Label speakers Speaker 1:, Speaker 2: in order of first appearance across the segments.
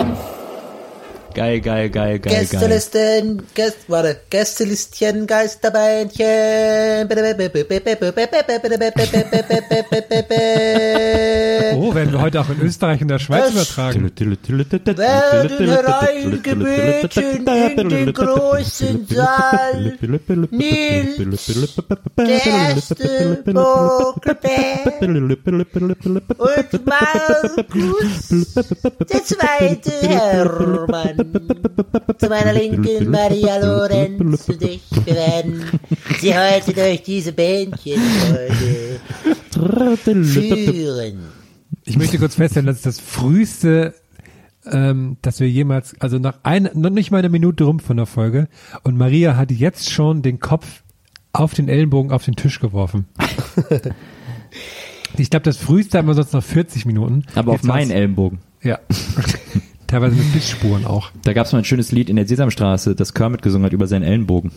Speaker 1: action.
Speaker 2: Geil, geil, geil, geil, geil.
Speaker 3: Gästelisten, Gäst, warte, Gästelistchen, Geisterbändchen.
Speaker 4: Oh, werden wir heute auch in Österreich und der Schweiz
Speaker 3: Das-
Speaker 4: übertragen.
Speaker 3: Werden hereingebeten in den großen Saal. Nils, Gäste, Vogelbär und Markus, der zweite Hermann. Zu meiner Linken Maria Lorenz und ich. Werden Sie heute durch diese Bändchen führen.
Speaker 4: Ich möchte kurz feststellen, das ist das früheste, ähm, dass wir jemals, also nach ein, noch nicht mal eine Minute rum von der Folge und Maria hat jetzt schon den Kopf auf den Ellenbogen auf den Tisch geworfen. ich glaube, das früheste haben wir sonst noch 40 Minuten.
Speaker 2: Aber auf
Speaker 4: Jetzt
Speaker 2: meinen
Speaker 4: war's-
Speaker 2: Ellenbogen.
Speaker 4: Ja. Teilweise mit Bissspuren auch.
Speaker 2: Da gab es mal ein schönes Lied in der Sesamstraße, das Kermit gesungen hat über seinen Ellenbogen.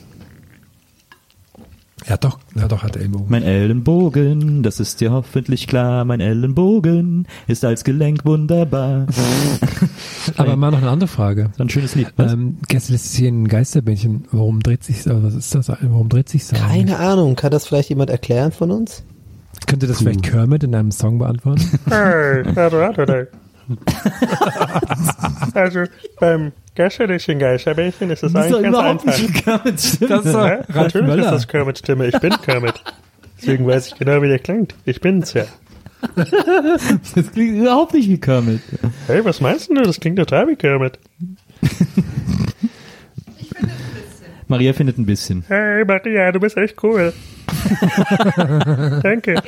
Speaker 4: Ja, doch, ja, doch, hat Ellenbogen.
Speaker 2: Mein Ellenbogen, das ist dir hoffentlich klar, mein Ellenbogen ist als Gelenk wunderbar.
Speaker 4: Aber mal noch eine andere Frage.
Speaker 2: So ein schönes Lied. Was?
Speaker 4: Ähm, gestern ist hier ein Geisterbändchen. Warum dreht sich, also was ist das? Warum dreht sich so?
Speaker 3: Keine Ahnung, kann das vielleicht jemand erklären von uns?
Speaker 4: Könnte das vielleicht Kermit in einem Song beantworten?
Speaker 5: Also beim Gästelischen Geisterbällchen ist es
Speaker 2: Das ist doch
Speaker 5: eigentlich ganz
Speaker 2: überhaupt
Speaker 5: einfach.
Speaker 2: nicht Stimme.
Speaker 4: Das ist
Speaker 5: Ja, natürlich
Speaker 4: Möller.
Speaker 5: ist das Kermits Stimme. Ich bin Kermit. Deswegen weiß ich genau, wie der klingt. Ich bin's ja.
Speaker 2: Das klingt überhaupt nicht wie Kermit.
Speaker 5: Hey, was meinst du? Das klingt total wie Kermit.
Speaker 2: Maria findet ein bisschen.
Speaker 5: Hey, Maria, du bist echt cool. Danke.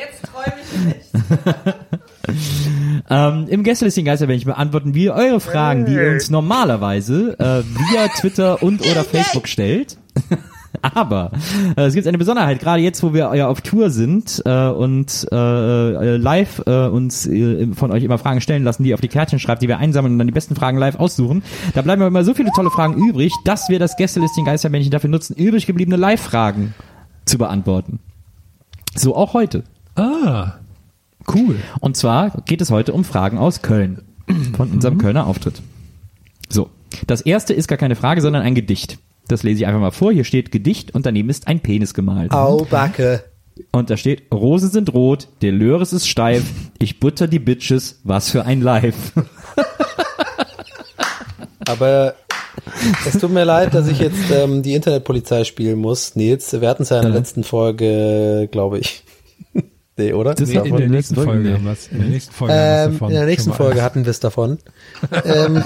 Speaker 2: Ähm, Im Gästelistchen Geisterbändchen beantworten wir eure Fragen, die ihr uns normalerweise äh, via Twitter und oder Facebook stellt. Aber äh, es gibt eine Besonderheit, gerade jetzt, wo wir ja auf Tour sind äh, und äh, äh, live äh, uns äh, von euch immer Fragen stellen lassen, die ihr auf die Kärtchen schreibt, die wir einsammeln und dann die besten Fragen live aussuchen. Da bleiben aber immer so viele tolle Fragen übrig, dass wir das Gästelistchen Geisterbändchen dafür nutzen, übrig gebliebene Live-Fragen zu beantworten. So auch heute.
Speaker 4: ah, cool.
Speaker 2: Und zwar geht es heute um Fragen aus Köln. Von unserem Kölner Auftritt. So. Das erste ist gar keine Frage, sondern ein Gedicht. Das lese ich einfach mal vor. Hier steht Gedicht und daneben ist ein Penis gemalt.
Speaker 3: Au, Backe.
Speaker 2: Und da steht, Rosen sind rot, der Löres ist steif, ich butter die Bitches, was für ein Live.
Speaker 3: Aber es tut mir leid, dass ich jetzt ähm, die Internetpolizei spielen muss. Nils, wir hatten es ja in der letzten Folge, glaube ich. Nee, oder?
Speaker 2: Das
Speaker 4: Nee, in der nächsten Folge haben wir es. In der nächsten Folge
Speaker 3: Ähm,
Speaker 4: davon.
Speaker 3: in der nächsten. Folge hatten wir es davon. ähm,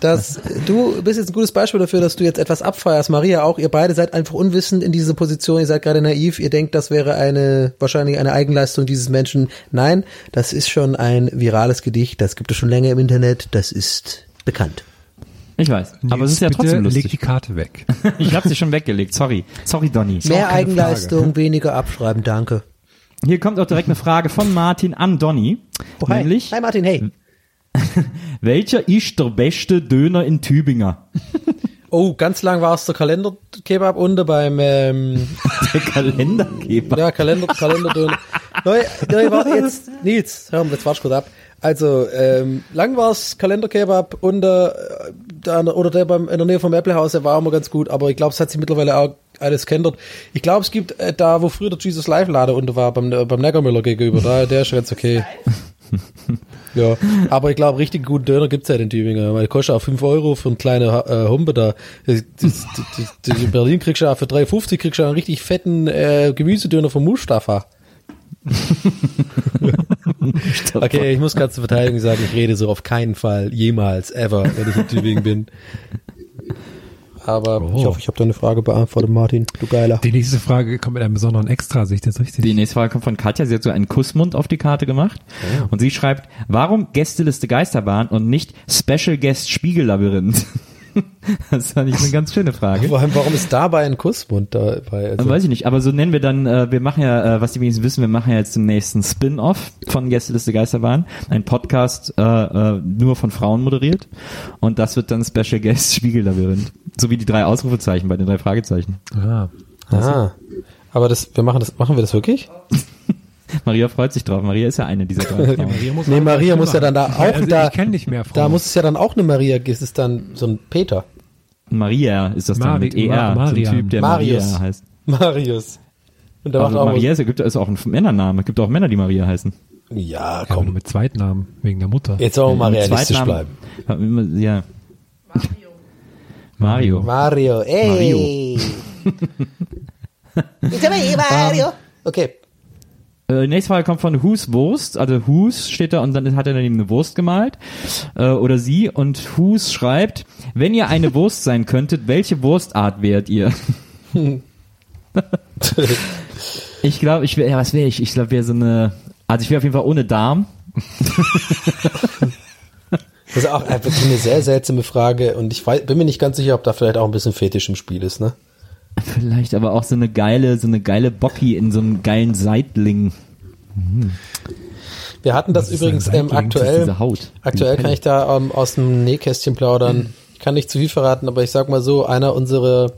Speaker 3: dass du bist jetzt ein gutes Beispiel dafür, dass du jetzt etwas abfeierst. Maria auch. Ihr beide seid einfach unwissend in dieser Position. Ihr seid gerade naiv. Ihr denkt, das wäre eine wahrscheinlich eine Eigenleistung dieses Menschen. Nein, das ist schon ein virales Gedicht. Das gibt es schon länger im Internet. Das ist bekannt.
Speaker 2: Ich weiß. Aber es ist ja
Speaker 4: Bitte
Speaker 2: trotzdem
Speaker 4: leg die
Speaker 2: lustig.
Speaker 4: Karte weg.
Speaker 2: Ich habe sie schon weggelegt. Sorry. Sorry, Donny.
Speaker 3: Mehr Eigenleistung, weniger abschreiben. Danke.
Speaker 2: Hier kommt auch direkt eine Frage von Martin an Donny.
Speaker 3: Oh, hi.
Speaker 2: Nämlich,
Speaker 3: hi Martin, hey.
Speaker 2: welcher ist der beste Döner in Tübinger?
Speaker 3: Oh, ganz lang war es der Kalenderkebab unten beim ähm,
Speaker 2: Der Kalendergeber.
Speaker 3: Ja, Kalender, Kalenderdöner. Neu, neu war jetzt, Nils, hör mal, jetzt warte kurz ab. Also, ähm, lang war's Kalenderkebab unter, äh, da, oder der beim, in der Nähe vom Apple House, der war immer ganz gut, aber ich glaube, es hat sich mittlerweile auch alles geändert. Ich glaube, es gibt äh, da, wo früher der Jesus Live Lader unter war, beim, äh, beim Neckermüller gegenüber, da, der ist ganz okay. ja, aber ich glaube, richtig guten Döner gibt's ja in Tübingen, weil kostet auch 5 Euro für eine kleine äh, Humpe da. Das, das, das, in Berlin kriegst du auch für 3,50 kriegst du einen richtig fetten äh, Gemüsedöner von Mustafa. Okay, ich muss gerade zur Verteidigung sagen, ich rede so auf keinen Fall jemals, ever, wenn ich in Tübingen bin. Aber ich hoffe, ich habe deine Frage beantwortet, Martin. Du Geiler.
Speaker 4: Die nächste Frage kommt mit einem besonderen Extra, sehe ich das richtig?
Speaker 2: Die nächste Frage kommt von Katja. Sie hat so einen Kussmund auf die Karte gemacht. Und sie schreibt, warum Gästeliste Geisterbahn und nicht Special Guest Spiegellabyrinth? das fand ich eine ganz schöne Frage.
Speaker 3: Vor allem, warum ist dabei ein Kussmund dabei? Also,
Speaker 2: Weiß ich nicht, aber so nennen wir dann, äh, wir machen ja, äh, was die wenigsten wissen, wir machen ja jetzt den nächsten Spin-off von Gästeliste Geisterbahn. Ein Podcast äh, äh, nur von Frauen moderiert. Und das wird dann Special Guest Spiegellabyrinth. So wie die drei Ausrufezeichen bei den drei Fragezeichen.
Speaker 4: Ah.
Speaker 3: ah, aber das, wir machen das, machen wir das wirklich?
Speaker 2: Maria freut sich drauf. Maria ist ja eine dieser drei Frauen.
Speaker 4: Maria muss
Speaker 3: Nee,
Speaker 4: auch
Speaker 3: Maria muss ja dann da auch
Speaker 4: also
Speaker 3: da-
Speaker 4: Ich kenne nicht mehr Frauen.
Speaker 3: Da muss es ja dann auch eine Maria, ist es dann so ein Peter.
Speaker 2: Maria ist das dann
Speaker 4: Mari-
Speaker 2: mit ER.
Speaker 4: Ma-
Speaker 2: so ein. Typ, der
Speaker 3: Marius.
Speaker 2: Maria heißt.
Speaker 3: Marius. Und
Speaker 2: Aber
Speaker 3: macht auch
Speaker 2: Maria ist, gibt, ist auch ein Männername. Es gibt auch Männer, die Maria heißen.
Speaker 3: Ja,
Speaker 4: ja,
Speaker 3: komm.
Speaker 4: nur mit Zweitnamen, wegen der Mutter.
Speaker 3: Jetzt wir mal realistisch bleiben.
Speaker 2: Ja. Mario.
Speaker 3: Mario, ey. Mario. Okay.
Speaker 2: Äh, nächste Frage kommt von Hus Wurst. Also Hus steht da und dann hat er daneben eine Wurst gemalt. Äh, oder sie. Und Hus schreibt, wenn ihr eine Wurst sein könntet, welche Wurstart wärt ihr? ich glaube, ich wäre, ja, was wäre ich? Ich glaube, wäre so eine, also ich wäre auf jeden Fall ohne Darm.
Speaker 3: Das ist auch einfach eine sehr seltsame Frage und ich weiß, bin mir nicht ganz sicher, ob da vielleicht auch ein bisschen Fetisch im Spiel ist, ne?
Speaker 2: Vielleicht aber auch so eine geile, so eine geile Bocki in so einem geilen Seitling.
Speaker 3: Wir hatten das übrigens ähm?
Speaker 2: Das
Speaker 3: aktuell.
Speaker 2: diese Haut.
Speaker 3: Aktuell kann ich da ähm, aus dem Nähkästchen plaudern. Ich kann nicht zu viel verraten, aber ich sag mal so, einer unserer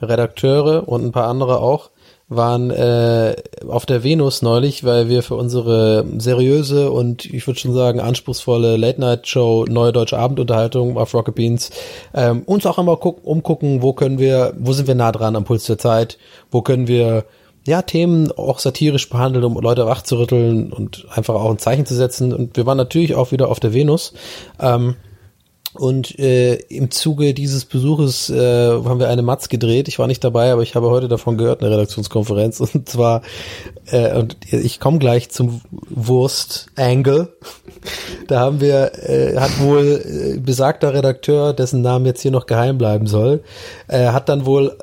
Speaker 3: Redakteure und ein paar andere auch waren äh, auf der Venus neulich, weil wir für unsere seriöse und ich würde schon sagen anspruchsvolle Late-Night-Show Neue Deutsche Abendunterhaltung auf Rocket Beans ähm, uns auch immer guck, umgucken, wo können wir, wo sind wir nah dran am Puls der Zeit, wo können wir ja, Themen auch satirisch behandeln, um Leute wachzurütteln und einfach auch ein Zeichen zu setzen. Und wir waren natürlich auch wieder auf der Venus. Ähm, und äh, im Zuge dieses Besuches äh, haben wir eine Matz gedreht. Ich war nicht dabei, aber ich habe heute davon gehört, eine Redaktionskonferenz. Und zwar, äh, und ich komme gleich zum Wurst-Angle. Da haben wir, äh, hat wohl äh, besagter Redakteur, dessen Namen jetzt hier noch geheim bleiben soll, äh, hat dann wohl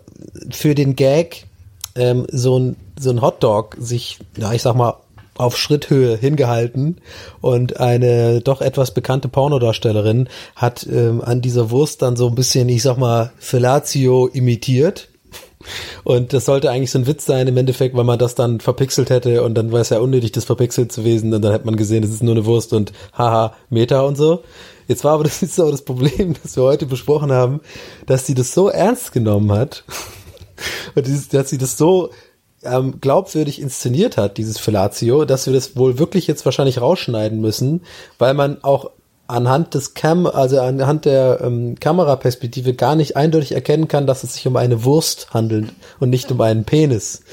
Speaker 3: für den Gag ähm, so ein so ein Hotdog sich, ja ich sag mal, auf Schritthöhe hingehalten und eine doch etwas bekannte Pornodarstellerin hat ähm, an dieser Wurst dann so ein bisschen, ich sag mal, Fellatio imitiert. Und das sollte eigentlich so ein Witz sein im Endeffekt, weil man das dann verpixelt hätte und dann wäre es ja unnötig, das verpixelt zu wesen und dann hätte man gesehen, das ist nur eine Wurst und haha, Meta und so. Jetzt war aber das ist aber das Problem, das wir heute besprochen haben, dass sie das so ernst genommen hat und dass sie das so ähm, glaubwürdig inszeniert hat, dieses Fellatio, dass wir das wohl wirklich jetzt wahrscheinlich rausschneiden müssen, weil man auch anhand des Cam, also anhand der ähm, Kameraperspektive gar nicht eindeutig erkennen kann, dass es sich um eine Wurst handelt und nicht um einen Penis.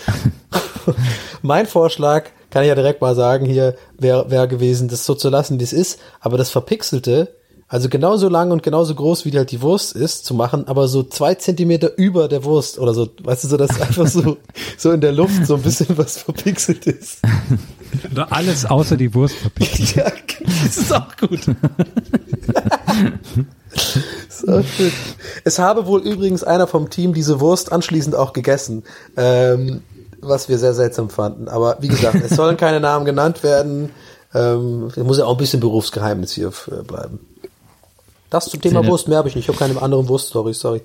Speaker 3: mein Vorschlag, kann ich ja direkt mal sagen, hier wäre wär gewesen, das so zu lassen, wie es ist, aber das Verpixelte, also genauso lang und genauso groß, wie halt die Wurst ist, zu machen, aber so zwei Zentimeter über der Wurst oder so, weißt du, so, dass einfach so, so in der Luft so ein bisschen was verpixelt ist.
Speaker 4: Oder alles außer die Wurst verpixelt.
Speaker 3: Ja, das ist auch gut. so schön. Es habe wohl übrigens einer vom Team diese Wurst anschließend auch gegessen, ähm, was wir sehr seltsam fanden. Aber wie gesagt, es sollen keine Namen genannt werden. Ähm, es muss ja auch ein bisschen Berufsgeheimnis hier bleiben. Das zum Thema Wurst, mehr habe ich nicht. Ich habe keine anderen Wurst-Storys, sorry.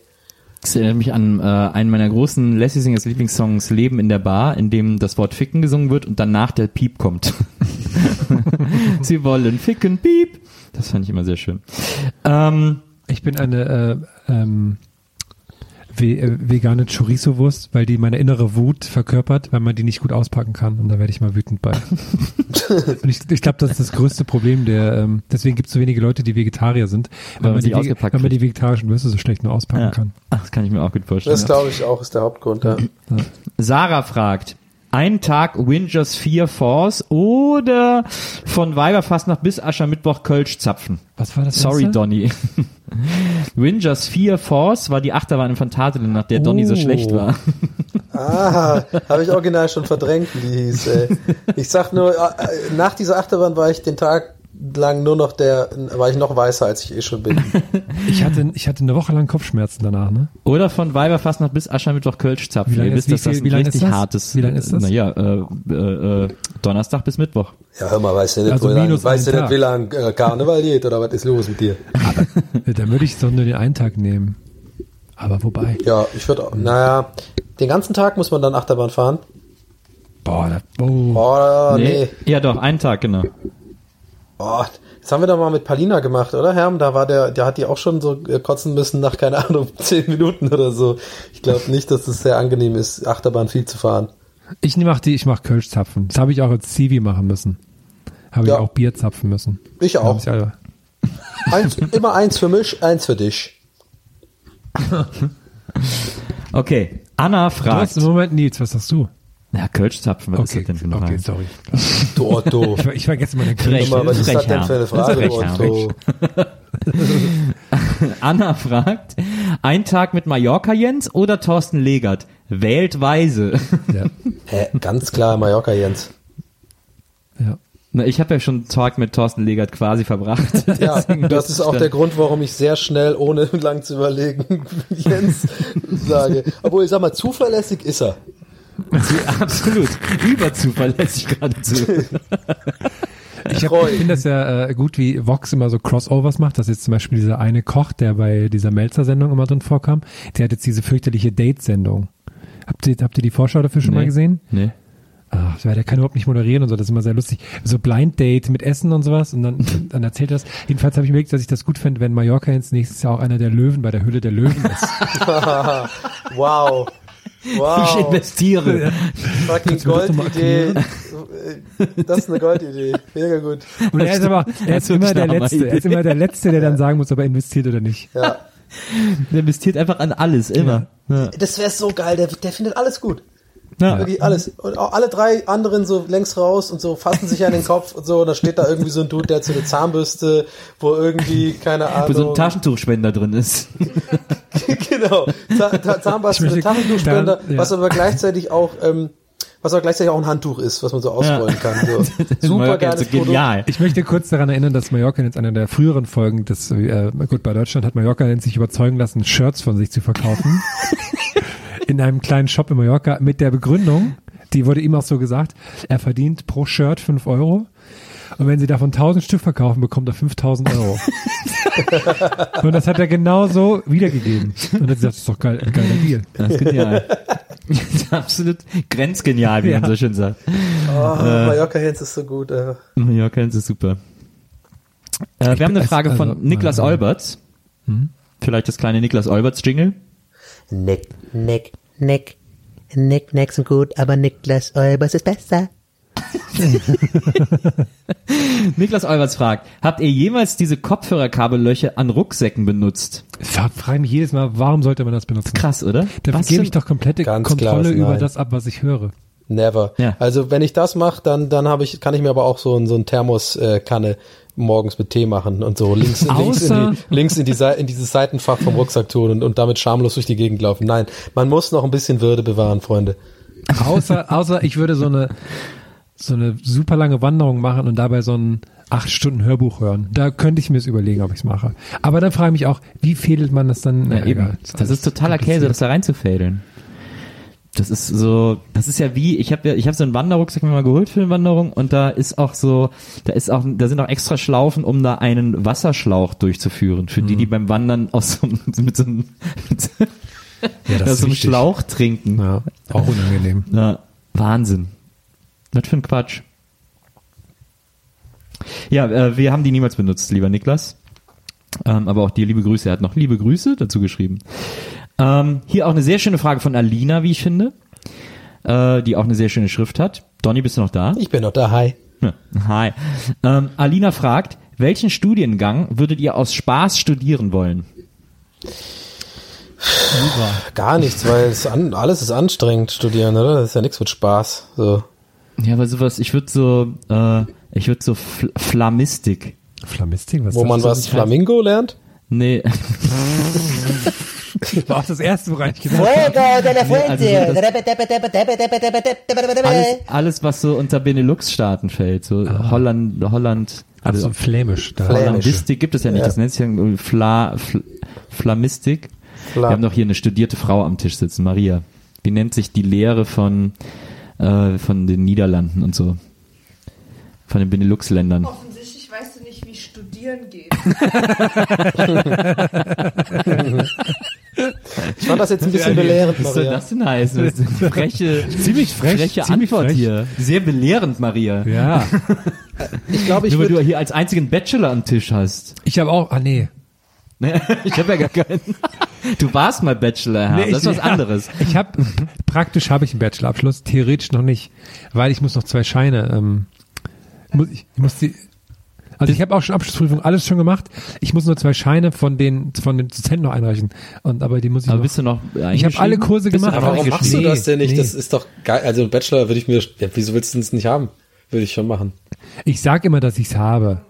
Speaker 2: Das erinnert mich an äh, einen meiner großen Lassie Singers Lieblingssongs Leben in der Bar, in dem das Wort Ficken gesungen wird und danach der Piep kommt. Sie wollen ficken, Piep. Das fand ich immer sehr schön. Ähm,
Speaker 4: Ich bin eine, äh, ähm, äh, vegane Chorizo-Wurst, weil die meine innere Wut verkörpert, weil man die nicht gut auspacken kann. Und da werde ich mal wütend bei. und ich ich glaube, das ist das größte Problem. Der, ähm, deswegen gibt es so wenige Leute, die Vegetarier sind,
Speaker 2: Weil man
Speaker 4: man, die, weil man die vegetarischen Würste so schlecht nur auspacken
Speaker 2: Ja.
Speaker 4: kann.
Speaker 2: Ach, das kann ich mir auch gut vorstellen.
Speaker 3: Das glaube ich auch, ist der Hauptgrund. Ja.
Speaker 2: Sarah fragt, ein Tag Wingers 4 Force oder von Weiberfastnacht bis Aschermittwoch Kölsch zapfen.
Speaker 4: Was war das?
Speaker 2: Sorry,
Speaker 4: erste?
Speaker 2: Donny. Wingers 4 Force war die Achterbahn in Phantasialand, nach der Donny so
Speaker 4: Oh.
Speaker 2: schlecht war.
Speaker 3: Ah, habe ich original schon verdrängt, wie die hieß. Ey. Ich sag nur, äh, äh, nach dieser Achterbahn war ich den Tag lang nur noch der, war ich noch weißer, als ich eh schon bin.
Speaker 4: Ich hatte, ich hatte eine Woche lang Kopfschmerzen danach, ne?
Speaker 2: Oder von Weiberfastnacht bis Aschermittwoch Kölsch zapfen.
Speaker 4: Wie lange ist-
Speaker 2: wisst,
Speaker 4: wie
Speaker 2: das
Speaker 4: viel-
Speaker 2: ein
Speaker 4: wie lange ist das?
Speaker 2: hartes.
Speaker 4: Wie lange ist das?
Speaker 2: Naja, äh, äh, äh, Donnerstag bis Mittwoch.
Speaker 3: Ja, hör mal, weißt du nicht,
Speaker 4: Also
Speaker 3: wo lang,
Speaker 4: minus
Speaker 3: weißt du nicht, wie lang äh, Karneval geht oder was ist los mit dir?
Speaker 4: Dann würde ich so nur den einen Tag nehmen. Aber wobei.
Speaker 3: Ja, ich würde, naja, den ganzen Tag muss man dann Achterbahn fahren.
Speaker 4: Boah, da, oh.
Speaker 3: Oh, nee.
Speaker 2: Ja, doch, einen Tag, genau.
Speaker 3: Oh, das haben wir doch mal mit Palina gemacht, oder Herm? Da war der, der hat die auch schon so äh, kotzen müssen nach, keine Ahnung, zehn Minuten oder so. Ich glaube nicht, dass es sehr angenehm ist, Achterbahn viel zu fahren.
Speaker 4: Ich mach die, ich mach Kölschzapfen. Das habe ich auch als Zivi machen müssen. Habe
Speaker 3: Ja.
Speaker 4: ich auch Bier zapfen müssen.
Speaker 3: Ich auch.
Speaker 4: ich alle-
Speaker 3: Eins, immer eins für mich, eins für dich.
Speaker 2: Okay, Anna
Speaker 4: Du
Speaker 2: fragt.
Speaker 4: hast im Moment Nils, was sagst du?
Speaker 2: Ja, Kölsch zapfen, was
Speaker 4: Okay,
Speaker 2: ist das denn für eine
Speaker 4: okay, sorry.
Speaker 3: Du Otto.
Speaker 4: Ich, ich vergesse meine
Speaker 2: Frech.
Speaker 3: Sag mal, was ist das
Speaker 2: Frech,
Speaker 3: denn für eine Frage,
Speaker 2: frech.
Speaker 3: Otto?
Speaker 2: Anna fragt, ein Tag mit Mallorca Jens oder Thorsten Legert? Wählt weise.
Speaker 4: Ja,
Speaker 3: Hä, ganz klar, Mallorca Jens.
Speaker 4: ja.
Speaker 2: Na, ich habe ja schon einen Tag mit Thorsten Legert quasi verbracht.
Speaker 3: Ja, das ist auch der Grund, warum ich sehr schnell, ohne lang zu überlegen, Jens sage. Obwohl, ich sag mal, zuverlässig ist er.
Speaker 2: Absolut. Überzuverlässig geradezu.
Speaker 4: Ich, hab- ich finde das ja äh, gut, wie Vox immer so Crossovers macht. Das ist jetzt zum Beispiel dieser eine Koch, der bei dieser Melzer-Sendung immer drin vorkam. Der hat jetzt diese fürchterliche Date-Sendung. Habt ihr, habt ihr die Vorschau dafür schon mal gesehen?
Speaker 2: Nee.
Speaker 4: Ach, ja, der kann überhaupt nicht moderieren und so, das ist immer sehr lustig. So Blind Date mit Essen und sowas und dann, dann erzählt er das. Jedenfalls habe ich mir überlegt, dass ich das gut fände, wenn Mallorca jetzt nächstes Jahr auch einer der Löwen bei der Hülle der Löwen ist.
Speaker 3: Wow.
Speaker 2: Ich
Speaker 3: Wow.
Speaker 2: investiere.
Speaker 3: Fucking
Speaker 4: Kannst du das
Speaker 3: Goldidee. Ist eine Goldidee. Mega gut.
Speaker 4: Und er ist aber, er ist immer der Letzte. Er ist immer der Letzte, der dann sagen muss, ob er investiert oder nicht.
Speaker 3: Ja.
Speaker 2: Der investiert einfach an alles, immer. Ja.
Speaker 3: Das wäre so geil. Der, der findet alles gut.
Speaker 2: Ja.
Speaker 3: Wirklich alles. Und auch alle drei anderen so längs raus und so fassen sich an den Kopf und so. Und da steht da irgendwie so ein Dude, der hat so eine Zahnbürste, wo irgendwie, keine Ahnung.
Speaker 2: Wo so ein Taschentuchspender drin ist.
Speaker 3: genau. Zahnbürste,
Speaker 4: möchte-
Speaker 3: Taschentuchspender,
Speaker 4: dann- ja.
Speaker 3: was aber gleichzeitig auch, ähm, was aber gleichzeitig auch ein Handtuch ist, was man so ausrollen kann. So. Super geiles
Speaker 2: so genial.
Speaker 4: Ich möchte kurz daran erinnern, dass Mallorca jetzt einer der früheren Folgen des, äh, gut, bei Deutschland hat Mallorca sich überzeugen lassen, Shirts von sich zu verkaufen. in einem kleinen Shop in Mallorca mit der Begründung, die wurde ihm auch so gesagt, er verdient pro Shirt 5 Euro. Und wenn sie davon 1000 Stück verkaufen, bekommt er 5000 Euro. und das hat er genau so wiedergegeben. Und dann hat er gesagt, das ist doch geil, ein geiler Deal.
Speaker 2: Das ist genial. Das ist absolut grenzgenial, wie man
Speaker 4: Ja.
Speaker 2: so schön sagt.
Speaker 3: Oh, Mallorca Hens ist so gut. Äh.
Speaker 2: Mallorca ist super. Äh, wir haben eine Frage von
Speaker 4: also,
Speaker 2: Niklas
Speaker 4: äh,
Speaker 2: Olberts. Vielleicht das kleine Niklas Olberts Jingle.
Speaker 6: Nick, Nick, Nick. Nick, Nick sind gut, aber Niklas Olbers ist besser.
Speaker 2: Niklas Olberts fragt, habt ihr jemals diese Kopfhörerkabellöcher an Rucksäcken benutzt?
Speaker 4: Ich frage mich jedes Mal, warum sollte man das benutzen?
Speaker 2: Krass, oder?
Speaker 4: Da
Speaker 2: Was
Speaker 4: gebe ich doch komplette Kontrolle über das ab, was ich höre.
Speaker 3: Never.
Speaker 2: Ja.
Speaker 3: Also wenn ich das mache, dann dann habe ich kann ich mir aber auch so ein so ein Thermoskanne äh, Kanne morgens mit Tee machen und so links, links, in, die, links in, die, in dieses Seitenfach vom Rucksack tun und, und damit schamlos durch die Gegend laufen. Nein, man muss noch ein bisschen Würde bewahren, Freunde.
Speaker 4: Außer, außer ich würde so eine, so eine super lange Wanderung machen und dabei so ein acht Stunden Hörbuch hören. Da könnte ich mir es überlegen, ob ich es mache. Aber dann frage ich mich auch, wie fädelt man das dann?
Speaker 2: Ja,
Speaker 4: Na,
Speaker 2: eben.
Speaker 4: egal.
Speaker 2: Das ist totaler Käse, das da reinzufädeln. Das ist so, das ist ja wie, ich habe ja, ich habe so einen Wanderrucksack mir mal geholt für eine Wanderung und da ist auch so, da ist auch, da sind auch extra Schlaufen, um da einen Wasserschlauch durchzuführen, für die, die beim Wandern aus so, einem- mit so einem, mit
Speaker 4: Ja, das
Speaker 2: aus so einem. Schlauch trinken.
Speaker 4: Ja, auch unangenehm.
Speaker 2: Ja, Wahnsinn. Was für ein Quatsch. Ja, äh, wir haben die niemals benutzt, lieber Niklas. Ähm, aber auch dir liebe Grüße. Er hat noch liebe Grüße dazu geschrieben. Ähm, hier auch eine sehr schöne Frage von Alina, wie ich finde, äh, die auch eine sehr schöne Schrift hat. Donny, bist du noch da?
Speaker 3: Ich bin noch da, hi.
Speaker 2: Hi. Ähm, Alina fragt, welchen Studiengang würdet ihr aus Spaß studieren wollen?
Speaker 3: Gar nichts, weil es an, alles ist anstrengend studieren, oder? Das ist ja nichts mit Spaß. So.
Speaker 2: Ja, aber sowas, ich würde so, äh, ich würde so Fl Flamistik.
Speaker 4: Flamistik, was
Speaker 3: Wo man was Flamingo lernt?
Speaker 2: Nee,
Speaker 4: war auch das erste, woran ich gedacht habe.
Speaker 6: Fuego de la fuente.
Speaker 2: alles, alles, was so unter Benelux-Staaten fällt, so Holland, Holland,
Speaker 4: Also
Speaker 2: also
Speaker 4: flämisch. Da.
Speaker 3: Flämisch.
Speaker 2: Hollandistik gibt es ja nicht,
Speaker 3: Ja.
Speaker 2: das nennt sich ja irgendwie Fla, Fl, Flamistik.
Speaker 3: Fla-
Speaker 2: Wir haben doch hier eine studierte Frau am Tisch sitzen, Maria. Wie nennt sich die Lehre von, äh, von den Niederlanden und so? Von den Benelux-Ländern.
Speaker 7: Offensichtlich weißt du nicht, wie studieren geht.
Speaker 3: Ich fand das jetzt ein bisschen belehrend,
Speaker 2: Was soll
Speaker 3: Maria.
Speaker 2: das denn heißen? Das ist eine freche,
Speaker 4: Ziemlich frech,
Speaker 2: freche
Speaker 4: ziemlich
Speaker 2: Antwort
Speaker 4: frech.
Speaker 2: hier. Sehr belehrend, Maria.
Speaker 4: Ja.
Speaker 3: Ich glaube, ich
Speaker 2: Nur weil du
Speaker 3: würde
Speaker 2: hier als einzigen Bachelor am Tisch hast.
Speaker 4: Ich habe auch, ah nee.
Speaker 2: Ne? Ich habe ja gar keinen. Du warst mal Bachelor, Herr.
Speaker 4: nee
Speaker 2: das ist was
Speaker 4: ja,
Speaker 2: anderes.
Speaker 4: Ich habe, praktisch habe ich einen Bachelorabschluss, theoretisch noch nicht, weil ich muss noch zwei Scheine, ähm, muss, ich, ich muss die, also ich habe auch schon Abschlussprüfung, alles schon gemacht. Ich muss nur zwei Scheine von den, von den Dozenten noch einreichen. Und, aber die muss ich
Speaker 2: Aber
Speaker 4: noch.
Speaker 2: bist du noch
Speaker 4: Ich habe alle Kurse gemacht.
Speaker 3: Aber warum machst du das denn nicht?
Speaker 4: nee.
Speaker 3: Das ist doch geil. Also ein Bachelor würde ich mir, ja, wieso willst du es nicht haben? Würde ich schon machen.
Speaker 4: Ich sag immer, dass ich's habe.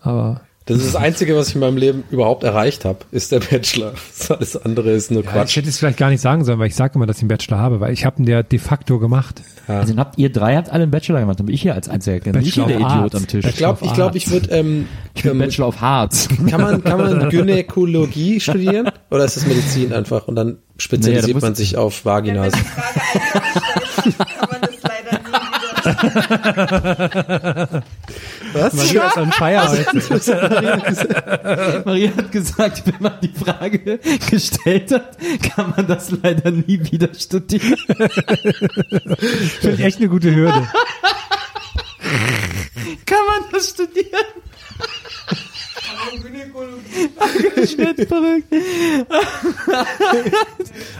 Speaker 4: Aber
Speaker 3: Das ist das Einzige, was ich in meinem Leben überhaupt erreicht habe, ist der Bachelor. Das alles andere ist nur
Speaker 4: ja,
Speaker 3: Quatsch.
Speaker 4: ich hätte es vielleicht gar nicht sagen sollen, weil ich sage immer, dass ich einen Bachelor habe, weil ich habe ihn ja de facto gemacht.
Speaker 2: Also dann habt ihr drei habt alle einen Bachelor gemacht, dann bin ich hier als einziger Kind. Ich
Speaker 4: Bachelor
Speaker 2: der Idiot
Speaker 4: Arts.
Speaker 2: am Tisch.
Speaker 3: Ich glaube, ich, glaub, ich würde, ähm,
Speaker 2: Ich bin
Speaker 3: ähm,
Speaker 2: Bachelor of Hearts.
Speaker 3: kann man, kann man Gynäkologie studieren? Oder ist es Medizin einfach? Und dann spezialisiert
Speaker 2: Naja, da
Speaker 3: man sich auf Vaginas. Was?
Speaker 4: Maria ist on fire heute.
Speaker 2: Maria hat gesagt, wenn man die Frage gestellt hat, kann man das leider nie wieder studieren.
Speaker 4: Finde ich echt eine gute Hürde.
Speaker 2: Kann man das studieren? Schnitt verrückt.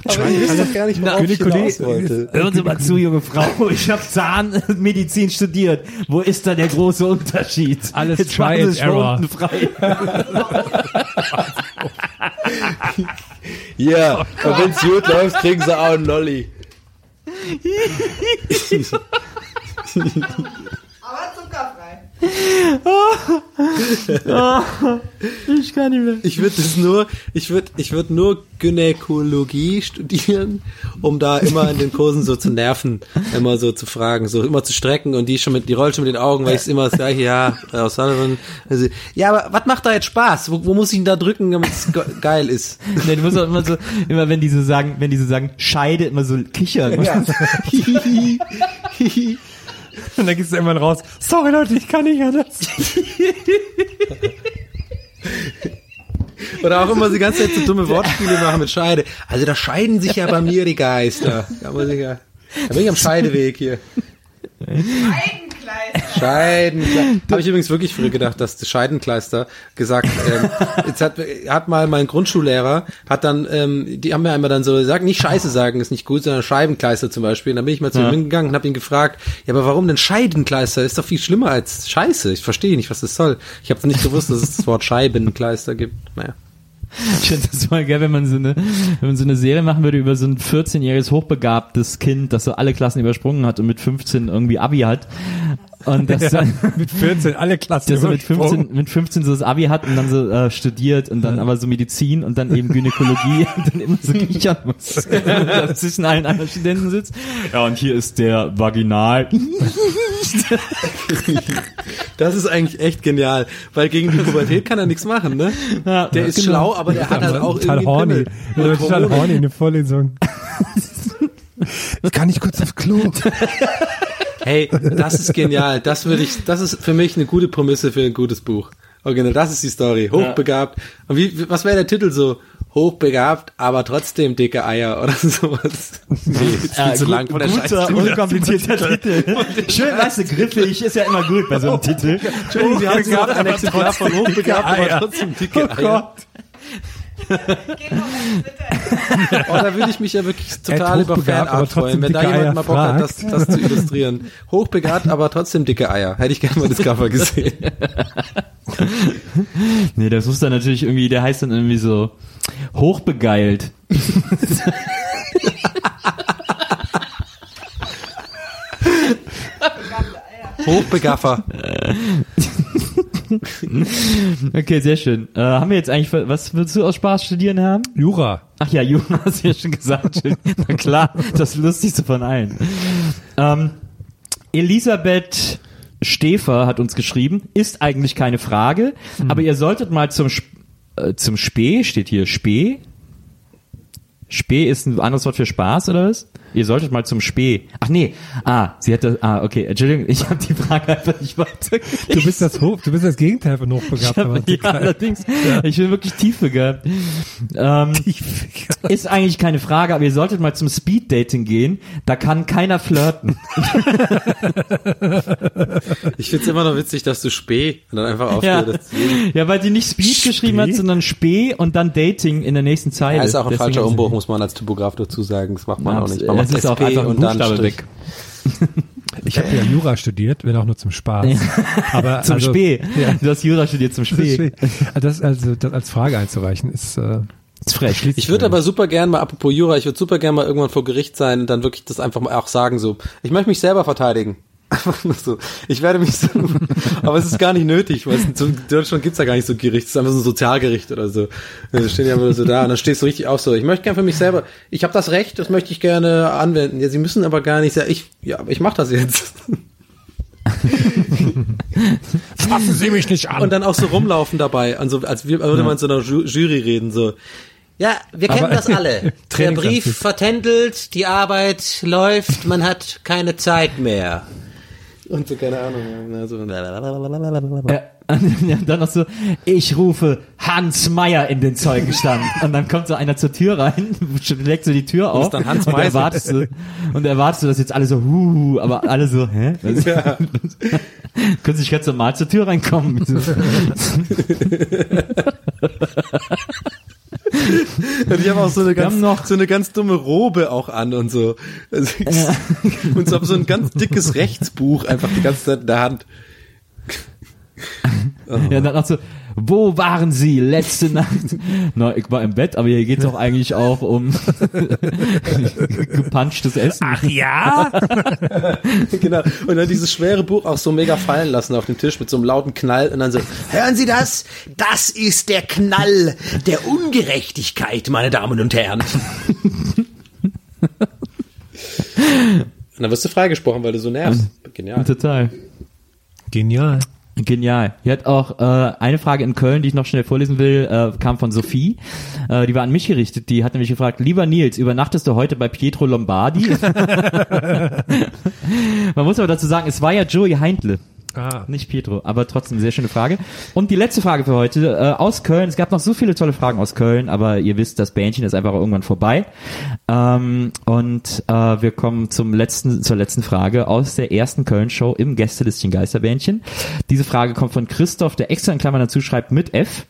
Speaker 3: Aber ich doch gar nicht, worauf ich
Speaker 4: Gynäkologie-
Speaker 3: hinaus wollte.
Speaker 2: Hören Sie mal zu, junge Frau. Ich habe Zahnmedizin studiert. Wo ist da der große Unterschied?
Speaker 4: Alles
Speaker 2: Jetzt
Speaker 4: try and error.
Speaker 2: frei.
Speaker 3: Ja, und wenn's gut läuft, kriegen sie auch einen Lolli.
Speaker 7: Aber zuckerfrei.
Speaker 2: Ich kann nicht mehr.
Speaker 3: Ich würde das nur, ich würde, ich würde nur Gynäkologie studieren, um da immer in den Kursen so zu nerven, immer so zu fragen, so immer zu strecken und die schon mit, die rollt schon mit den Augen, weil ich immer das gleiche, ja, aus Sullivan. Also, ja, aber was macht da jetzt Spaß? Wo, wo muss ich denn da drücken, damit es ge geil ist?
Speaker 2: Nee, du musst auch immer so, immer wenn die so sagen, wenn die so sagen, Scheide, immer so kichern.
Speaker 4: Und dann gehst du irgendwann raus. Sorry Leute, ich kann nicht anders.
Speaker 3: Oder auch immer die ganze Zeit so dumme Wortspiele machen mit Scheide. Also da scheiden sich ja bei mir die Geister. Da muss ich ja, da bin ich am Scheideweg hier.
Speaker 7: Scheidenkleister.
Speaker 3: Scheidenkleister. Habe ich übrigens wirklich früher gedacht, dass das Scheidenkleister gesagt, ähm, jetzt hat, hat mal mein Grundschullehrer, hat dann, ähm, die haben mir einmal dann so gesagt, nicht Scheiße sagen ist nicht gut, sondern Scheibenkleister zum Beispiel. Und dann bin ich mal zu ihm hingegangen und habe ihn gefragt, ja, aber warum denn Scheidenkleister? Ist doch viel schlimmer als Scheiße. Ich verstehe nicht, was das soll. Ich habe nicht gewusst, dass es das Wort Scheibenkleister gibt. Naja.
Speaker 2: Ich finde das mal geil, wenn man so eine, wenn man so eine Serie machen würde über so ein 14-jähriges hochbegabtes Kind, das so alle Klassen übersprungen hat und mit 15 irgendwie Abi hat. Und das dann,
Speaker 4: Mit 14 alle Klassen.
Speaker 2: der so mit
Speaker 4: übersprungen.
Speaker 2: 15, mit 15 so das Abi hat und dann so äh, studiert und dann aber so Medizin und dann eben Gynäkologie und dann immer so kichern muss. Zwischen allen anderen Studenten sitzt. Ja, und hier ist der Vaginal.
Speaker 3: Das ist eigentlich echt genial, weil gegen die Pubertät kann er nichts machen, ne?
Speaker 2: Ja,
Speaker 3: Der ist
Speaker 2: genau.
Speaker 3: schlau, aber der hat halt auch
Speaker 4: total
Speaker 3: irgendwie
Speaker 4: horny. Ja, total horny in der Vorlesung. Kann ich kurz aufs Klo?
Speaker 3: Hey, das ist genial. Das würde ich, das ist für mich eine gute Prämisse für ein gutes Buch. Original, das ist die Story. Hochbegabt. Und wie, was wäre der Titel so? Hochbegabt, aber trotzdem dicke Eier oder sowas. Nee, ist viel zu lang von der
Speaker 2: guter,
Speaker 3: Scheiße.
Speaker 2: unkomplizierter Titel. Schön, weißt du, griffig ist ja immer gut bei so einem Titel.
Speaker 3: Entschuldigung, Sie haben ein Exemplar von hochbegabt, aber trotzdem dicke
Speaker 4: Oh
Speaker 3: Eier. Oh, da würde ich mich ja wirklich total
Speaker 4: Er
Speaker 3: über
Speaker 4: hat hochbegabt, aber
Speaker 3: Fanart freuen,
Speaker 4: trotzdem
Speaker 3: wenn da
Speaker 4: dicke
Speaker 3: jemand
Speaker 4: Eier
Speaker 3: mal Bock hat, das,
Speaker 4: fragt.
Speaker 3: das zu illustrieren. Hochbegabt, aber trotzdem dicke Eier. Hätte ich gerne mal das Cover gesehen.
Speaker 2: Nee, das muss dann natürlich irgendwie, der heißt dann irgendwie so hochbegeilt.
Speaker 3: Hochbegaffer.
Speaker 2: Okay, sehr schön. Äh, haben wir jetzt eigentlich, was willst du aus Spaß studieren haben?
Speaker 4: Jura.
Speaker 2: Ach ja, Jura hast du ja schon gesagt. Na klar, das Lustigste von allen. Ähm, Elisabeth Stefer hat uns geschrieben, ist eigentlich keine Frage, aber ihr solltet mal zum, Sp- äh, zum Spee, steht hier Spee. Spee ist ein anderes Wort für Spaß, oder was? Ihr solltet mal zum Spee. Ach nee, ah, sie das, ah, okay, Entschuldigung, ich habe die Frage einfach nicht weiter.
Speaker 4: Du bist das hoch, du bist das Gegenteil von
Speaker 2: Ich
Speaker 4: hochbegabt.
Speaker 2: hab,
Speaker 4: aber
Speaker 2: ja, allerdings, ich bin wirklich tiefbegabt. Ähm, ist eigentlich keine Frage, aber ihr solltet mal zum Speeddating gehen. Da kann keiner flirten.
Speaker 3: Ich find's immer noch witzig, dass du Spee und dann einfach
Speaker 2: Ja,
Speaker 3: aufgehört
Speaker 2: ja weil sie nicht Speed geschrieben hat, sondern Spee und dann Dating in der nächsten Zeile.
Speaker 3: Ja, ist auch ein
Speaker 2: Deswegen
Speaker 3: falscher Umbruch, muss man als Typograf dazu sagen. Das macht man
Speaker 2: Ja,
Speaker 3: auch nicht. Man
Speaker 2: es
Speaker 3: macht
Speaker 2: ist auch
Speaker 3: SP
Speaker 2: einfach ein
Speaker 3: und dann
Speaker 2: Buchstabe weg.
Speaker 4: Ich habe ja Jura studiert, wenn auch nur zum Spaß. Aber
Speaker 2: Zum
Speaker 4: also,
Speaker 2: Spee.
Speaker 4: Ja.
Speaker 2: Du hast Jura studiert zum Spee.
Speaker 4: Das also das als Frage einzureichen ist, äh,
Speaker 2: ist frech.
Speaker 3: Ich würde aber super gern mal, apropos Jura, ich würde super gern mal irgendwann vor Gericht sein und dann wirklich das einfach mal auch sagen so, ich möchte mich selber verteidigen. Einfach nur so. Ich werde mich so, aber es ist gar nicht nötig, weil es in Deutschland gibt's ja gar nicht so Gericht, es ist einfach so ein Sozialgericht oder so. Da stehen ja immer so da und dann stehst du richtig auf so, ich möchte gern für mich selber, ich habe das Recht, das möchte ich gerne anwenden. Ja, sie müssen aber gar nicht sagen, ich, ja, ich mache das jetzt.
Speaker 4: fassen Sie mich nicht an.
Speaker 3: Und dann auch so rumlaufen dabei, also als würde man so einer Ju Jury reden, so.
Speaker 6: Ja, wir kennen
Speaker 4: Aber-
Speaker 6: das alle. Der. Brief vertändelt, die Arbeit läuft, man hat keine Zeit mehr.
Speaker 3: Und so, keine Ahnung. ja, so.
Speaker 2: Ja, und dann noch so, ich rufe Hans Meier in den Zeugenstand. Und dann kommt so einer zur Tür rein, schlägt so die Tür auf.
Speaker 3: ist dann Hans
Speaker 2: und
Speaker 3: Meiser.
Speaker 2: erwartest du, und erwartest du, dass jetzt alle so, huhu, aber alle so, hä? Was? Können Sie nicht ganz normal zur Tür reinkommen?
Speaker 3: Und ich habe auch so eine ganz, so eine ganz dumme Robe auch an und so. Also, und so hab so ein ganz dickes Rechtsbuch einfach die ganze Zeit in der Hand.
Speaker 2: Ja, und dann noch so, wo waren Sie letzte Nacht? Na, ich war im Bett, aber hier geht's doch eigentlich auch um gepunchtes Essen. Ach
Speaker 4: ja?
Speaker 3: genau. Und dann dieses schwere Buch auch so mega fallen lassen auf den Tisch mit so einem lauten Knall und dann so,
Speaker 6: Hören Sie das? Das ist der Knall der Ungerechtigkeit, meine Damen und Herren.
Speaker 3: und dann wirst du freigesprochen, weil du so nervst. Genial.
Speaker 2: Total.
Speaker 4: Genial.
Speaker 2: Genial. Hier hat auch äh, eine Frage in Köln, die ich noch schnell vorlesen will, äh, kam von Sophie. Äh, die war an mich gerichtet. Die hat nämlich gefragt, lieber Nils, übernachtest du heute bei Pietro Lombardi? Man muss aber dazu sagen, es war ja Joey Heindle.
Speaker 4: Ah.
Speaker 2: Nicht Pietro, aber trotzdem sehr schöne Frage. Und die letzte Frage für heute äh, aus Köln. Es gab noch so viele tolle Fragen aus Köln, aber ihr wisst, das Bähnchen ist einfach irgendwann vorbei. Ähm, und äh, wir kommen zum letzten, zur letzten Frage aus der ersten Köln-Show im Gästelistchen Geisterbähnchen. Diese Frage kommt von Christoph, der extra in Klammern dazu schreibt mit F.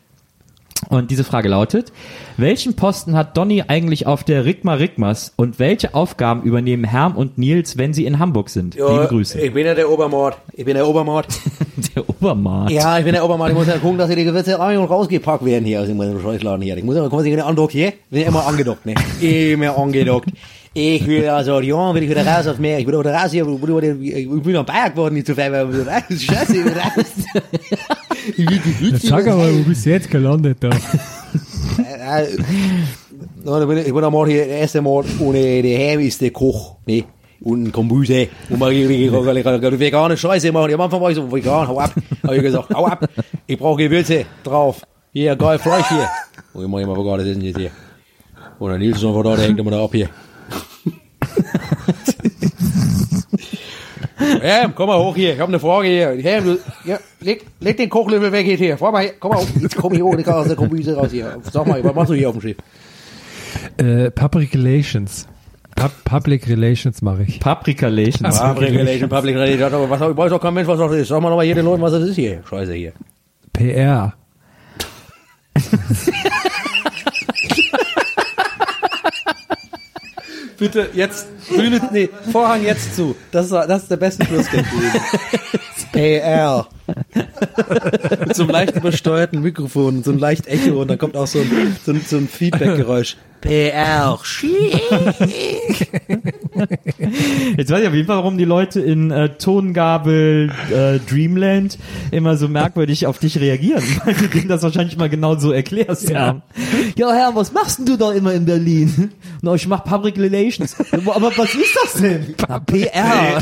Speaker 2: Und diese Frage lautet, welchen Posten hat Donny eigentlich auf der Rigma Rigmas und welche Aufgaben übernehmen Herm und Nils, wenn sie in Hamburg sind? Liebe Grüße.
Speaker 6: Ich bin ja der Obermord. Ich bin der Obermord.
Speaker 2: Der Obermarkt.
Speaker 6: Ja, ich bin der Obermann. Ich muss ja gucken, dass hier die Gewürze rein und rausgepackt werden hier aus dem Scheißladen hier. Ich muss ja, kommen Sie wieder andockt hier? Bin ja immer angedockt, ne? Immer angedockt. Ich will also, ja, will ich wieder raus aufs Meer. Ich will wieder raus hier, ich bin am Bayer geworden, nicht zu viel, weil ich will raus. Scheiße, ich will raus. Ich will Gewürze.
Speaker 4: Sag mal, wo bist du jetzt gelandet da?
Speaker 6: Äh, äh, ich bin, einmal hier, der erste Mal ohne, ist der Koch, ne? Und ein Kombüse. Und mal vegane Scheiße machen. Am Anfang war ich so, vegan, hau ab. Hab ich gesagt, hau ab. Ich brauche Gewürze drauf. Hier, geil Fleisch hier. Und ich mach immer veganes Essen jetzt hier. Und der Nils ist noch da, der hängt immer da ab hier. Ja, komm mal hoch hier. Ich habe eine Frage hier. Ja, du, ja, leg, leg den Kochlöffel weg jetzt hier. Fahr mal, hier. komm mal hoch. Jetzt komm ich hoch, ich aus der Kombüse raus hier. Sag mal, was machst du hier auf dem Schiff?
Speaker 4: Äh, Public Relations. Pub Public Relations mache ich.
Speaker 2: Paprika Relations.
Speaker 6: Public Relation, Public Relation. Aber was, ich weiß doch kein Mensch, was das ist. Sag mal nochmal hier den Leuten, was das ist hier. Scheiße hier.
Speaker 4: PR.
Speaker 3: Bitte jetzt, Bühne, nee, Vorhang jetzt zu. Das ist, das ist der beste Schlussgag gewesen. PR. Mit so einem leicht übersteuerten Mikrofon, so ein leicht Echo und dann kommt auch so ein, so ein, so ein Feedback-Geräusch. PR.
Speaker 2: Jetzt weiß ich auf jeden Fall, warum die Leute in äh, Tongabel äh, Dreamland immer so merkwürdig auf dich reagieren, weil du denen das wahrscheinlich mal genau so erklärst. Ja, ja Herr, was machst denn du da immer in Berlin? Na, ich mach Public Relations. Aber was ist das denn? Na, PR.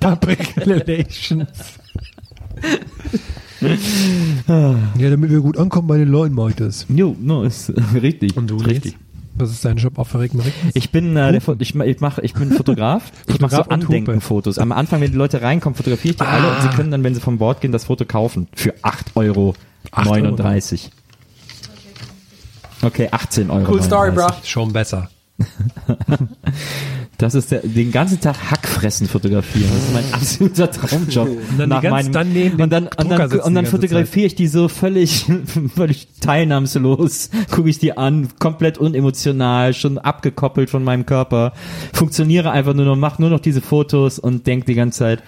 Speaker 4: Public Relations. ja, damit wir gut ankommen bei den Leuten, mache ich das.
Speaker 2: Jo, no, ist richtig.
Speaker 4: Und du
Speaker 2: richtig.
Speaker 4: Nils? Was ist dein Job auf Regenrick?
Speaker 2: Ich bin äh, der, ich, ich mach, ich bin Fotograf. Ich mache so. Andenkenfotos. Am Anfang, wenn die Leute reinkommen, fotografiere ich die alle und sie können dann, wenn sie vom Bord gehen, das Foto kaufen für 8,39 Euro. Okay, 18 Euro.
Speaker 3: Cool Story, bro.
Speaker 4: Schon besser.
Speaker 2: Das ist der, den ganzen Tag Hackfressen fotografieren. Das ist mein absoluter Traumjob.
Speaker 4: dann die ganze- dann neben
Speaker 2: und dann, und dann, und dann fotografiere ich die so völlig, völlig teilnahmslos, gucke ich die an, komplett unemotional, schon abgekoppelt von meinem Körper, funktioniere einfach nur noch, mach nur noch diese Fotos und denk die ganze Zeit,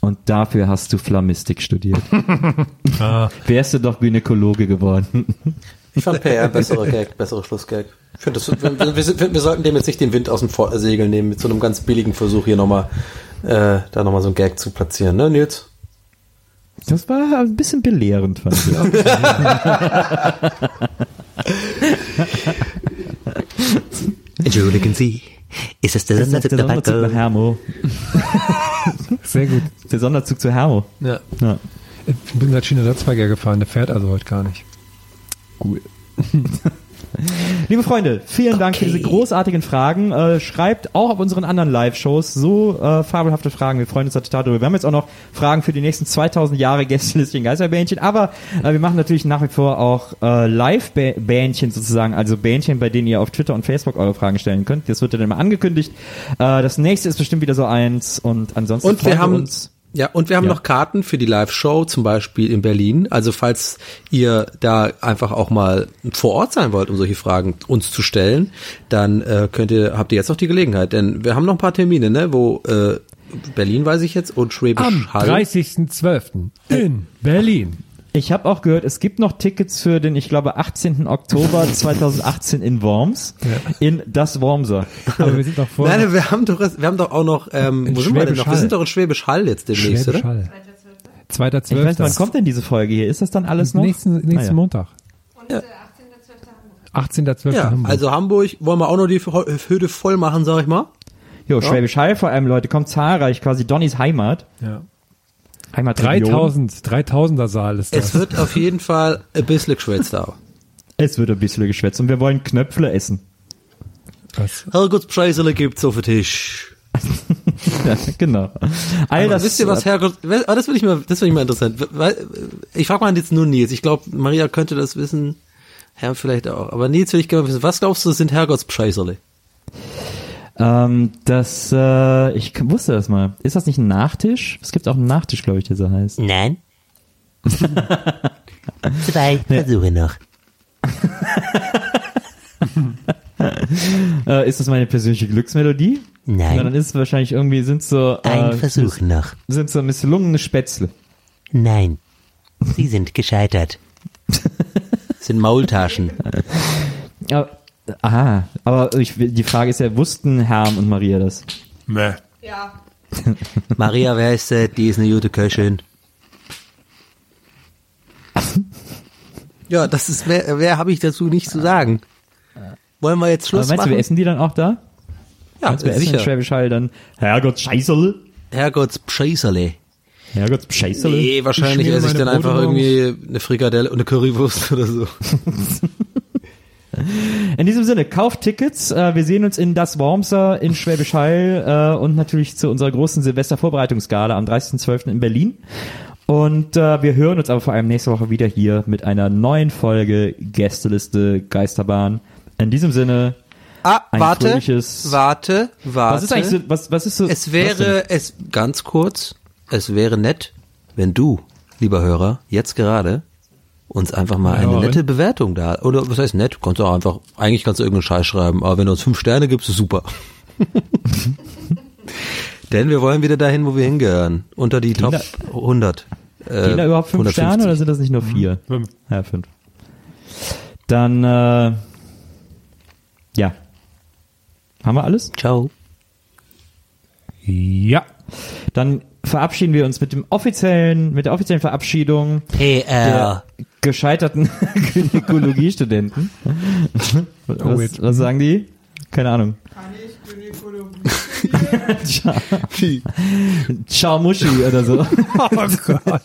Speaker 2: und dafür hast du Flammistik studiert.
Speaker 4: Ah.
Speaker 2: Wärst du doch Gynäkologe geworden.
Speaker 3: Ich fand PR bessere Gag, bessere Schlussgag. Ich finde, wir, wir, wir, sollten dem jetzt nicht den Wind aus dem Segel nehmen, mit so einem ganz billigen Versuch hier nochmal, äh, da nochmal so ein Gag zu platzieren, ne, Nils?
Speaker 2: Das war ein bisschen belehrend, fand ich.
Speaker 6: Entschuldigen Sie, ist es der
Speaker 2: Das ist der Sonderzug nach Hermo.
Speaker 4: Sehr gut.
Speaker 2: Der Sonderzug zu Hermo.
Speaker 3: Ja.
Speaker 2: Ja.
Speaker 4: Ich bin seit China Satzberger gefahren, der fährt also heute gar nicht.
Speaker 2: Cool. Liebe Freunde, vielen Dank für diese großartigen Fragen. Äh, schreibt auch auf unseren anderen Live-Shows so äh, fabelhafte Fragen. Wir freuen uns total drüber. Wir haben jetzt auch noch Fragen für die nächsten 2000 Jahre Gästelistchen Geisterbähnchen, aber äh, wir machen natürlich nach wie vor auch äh, Live-Bähnchen sozusagen, also Bähnchen, bei denen ihr auf Twitter und Facebook eure Fragen stellen könnt. Das wird dann immer angekündigt. Äh, das nächste ist bestimmt wieder so eins und ansonsten
Speaker 3: Und
Speaker 2: freuen
Speaker 3: wir haben
Speaker 2: uns.
Speaker 3: Ja, und wir haben
Speaker 2: Ja.
Speaker 3: noch Karten für die Live-Show, zum Beispiel in Berlin. Also falls ihr da einfach auch mal vor Ort sein wollt, um solche Fragen uns zu stellen, dann äh, könnt ihr, habt ihr jetzt noch die Gelegenheit. Denn wir haben noch ein paar Termine, ne, wo äh, Berlin weiß ich jetzt und Schwäbisch
Speaker 4: Am
Speaker 3: Hall.
Speaker 4: 30.12. in Berlin.
Speaker 2: Ich habe auch gehört, es gibt noch Tickets für den, ich glaube, 18. Oktober 2018 in Worms, in das Wormser.
Speaker 4: Aber wir sind doch vor
Speaker 3: Nein, wir haben doch, wir haben doch auch noch, ähm,
Speaker 4: In
Speaker 3: wo sind wir denn
Speaker 4: Schwäbisch
Speaker 3: noch? Wir
Speaker 4: Hall.
Speaker 3: sind doch in Schwäbisch Hall jetzt demnächst,
Speaker 4: Schwäbisch
Speaker 3: oder?
Speaker 4: Hall.
Speaker 2: Ich weiß, wann
Speaker 4: 2.12.
Speaker 2: kommt denn diese Folge hier? Ist das dann alles noch?
Speaker 4: Nächsten, nächsten
Speaker 2: Ah, ja.
Speaker 4: Montag.
Speaker 7: Und äh, 18.12. Hamburg.
Speaker 4: 18.12.
Speaker 3: Ja,
Speaker 4: Hamburg.
Speaker 3: also Hamburg wollen wir auch noch die Hütte voll machen, sag ich mal.
Speaker 2: Jo, Schwäbisch Hall vor allem, Leute, kommt zahlreich, quasi Donnys Heimat.
Speaker 4: ja.
Speaker 2: Heimat
Speaker 4: 3000, 3000er Saal ist das.
Speaker 3: Es wird auf jeden Fall ein bisschen geschwätzt da.
Speaker 2: Es wird ein bisschen geschwätzt und wir wollen Knöpfle essen.
Speaker 4: Was?
Speaker 3: Herrgottspreisele gibt's auf den Tisch.
Speaker 2: Ja, genau. All
Speaker 3: Aber
Speaker 2: das,
Speaker 3: wisst ihr was, Herrgott, ah, das will ich mal, das will ich mal interessant. Ich frage mal jetzt nur Nils. Ich glaube, Maria könnte das wissen. Herr vielleicht auch. Aber Nils will ich gerne wissen. Was glaubst du, sind Herrgottspreiserle?
Speaker 2: Ähm, das, äh, ich wusste das mal. Ist das nicht ein Nachtisch? Es gibt auch einen Nachtisch, glaube ich, der so heißt.
Speaker 6: Nein. Zwei Versuche noch.
Speaker 2: Äh, ist das meine persönliche Glücksmelodie?
Speaker 6: Nein.
Speaker 2: Na, dann ist es wahrscheinlich irgendwie, sind so,
Speaker 6: Ein
Speaker 2: äh,
Speaker 6: Versuch noch.
Speaker 2: sind so misslungene Spätzle.
Speaker 6: Nein. Sie sind gescheitert.
Speaker 3: Sind Maultaschen.
Speaker 2: Ja, aha, aber ich, die Frage ist ja, wussten Herm und Maria das?
Speaker 5: Meh.
Speaker 7: Ja.
Speaker 3: Maria, wer ist sie? Die ist eine gute Köchin. Ja, das ist, mehr, mehr habe ich dazu nicht zu sagen. Wollen wir jetzt
Speaker 2: Aber
Speaker 3: Schluss
Speaker 2: meinst du, wir
Speaker 3: machen?
Speaker 2: essen die dann auch da?
Speaker 3: Ja,
Speaker 2: meinst wir essen in
Speaker 3: sicher.
Speaker 2: Schwäbisch Hall dann Herrgott Scheißerle?
Speaker 3: Herrgottspreiserle.
Speaker 2: Herrgott Scheißerle?
Speaker 3: Nee, wahrscheinlich esse ich dann einfach
Speaker 4: Brote
Speaker 3: irgendwie eine Frikadelle und eine Currywurst oder so.
Speaker 2: In diesem Sinne, kauft Tickets. Äh, wir sehen uns in Das Wormser in Schwäbisch Hall äh, und natürlich zu unserer großen Silvester-Vorbereitungsgala am 30.12. in Berlin. Und äh, wir hören uns aber vor allem nächste Woche wieder hier mit einer neuen Folge Gästeliste Geisterbahn. In diesem Sinne,
Speaker 3: Ah, warte, warte, warte.
Speaker 2: was ist eigentlich so, was, was ist so?
Speaker 3: Es wäre, es, ganz kurz, es wäre nett, wenn du, lieber Hörer, jetzt gerade
Speaker 6: uns einfach mal eine
Speaker 4: Ja,
Speaker 6: nette
Speaker 4: und?
Speaker 6: Bewertung da. Oder was heißt nett? Kannst du auch einfach, eigentlich kannst du irgendeinen Scheiß schreiben, aber wenn du uns fünf Sterne gibst, ist super. Denn wir wollen wieder dahin, wo wir hingehören. Unter die Top 100. Äh,
Speaker 2: da überhaupt fünf
Speaker 6: 150.
Speaker 2: Sterne oder sind das nicht nur vier?
Speaker 4: Fünf.
Speaker 2: Ja, fünf. Dann, äh, ja. Haben wir alles?
Speaker 6: Ciao.
Speaker 4: Ja.
Speaker 2: Dann verabschieden wir uns mit dem offiziellen, mit der offiziellen Verabschiedung der
Speaker 6: PR.
Speaker 2: Gescheiterten Gynäkologiestudenten. Was,
Speaker 4: jetzt.
Speaker 2: was sagen die? Keine Ahnung. Ciao. Ciao Muschi oder so.
Speaker 4: Oh Gott.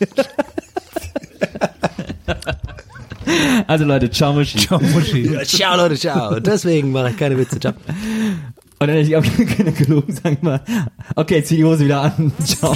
Speaker 2: Also Leute, ciao Muschi.
Speaker 4: Ciao, Muschi.
Speaker 6: Ciao, Leute, ciao. Deswegen mache ich keine Witze. Ciao.
Speaker 2: Und dann hätte ich auch Gynäkologen sagen mal, okay, zieh die Hose wieder an. Ciao.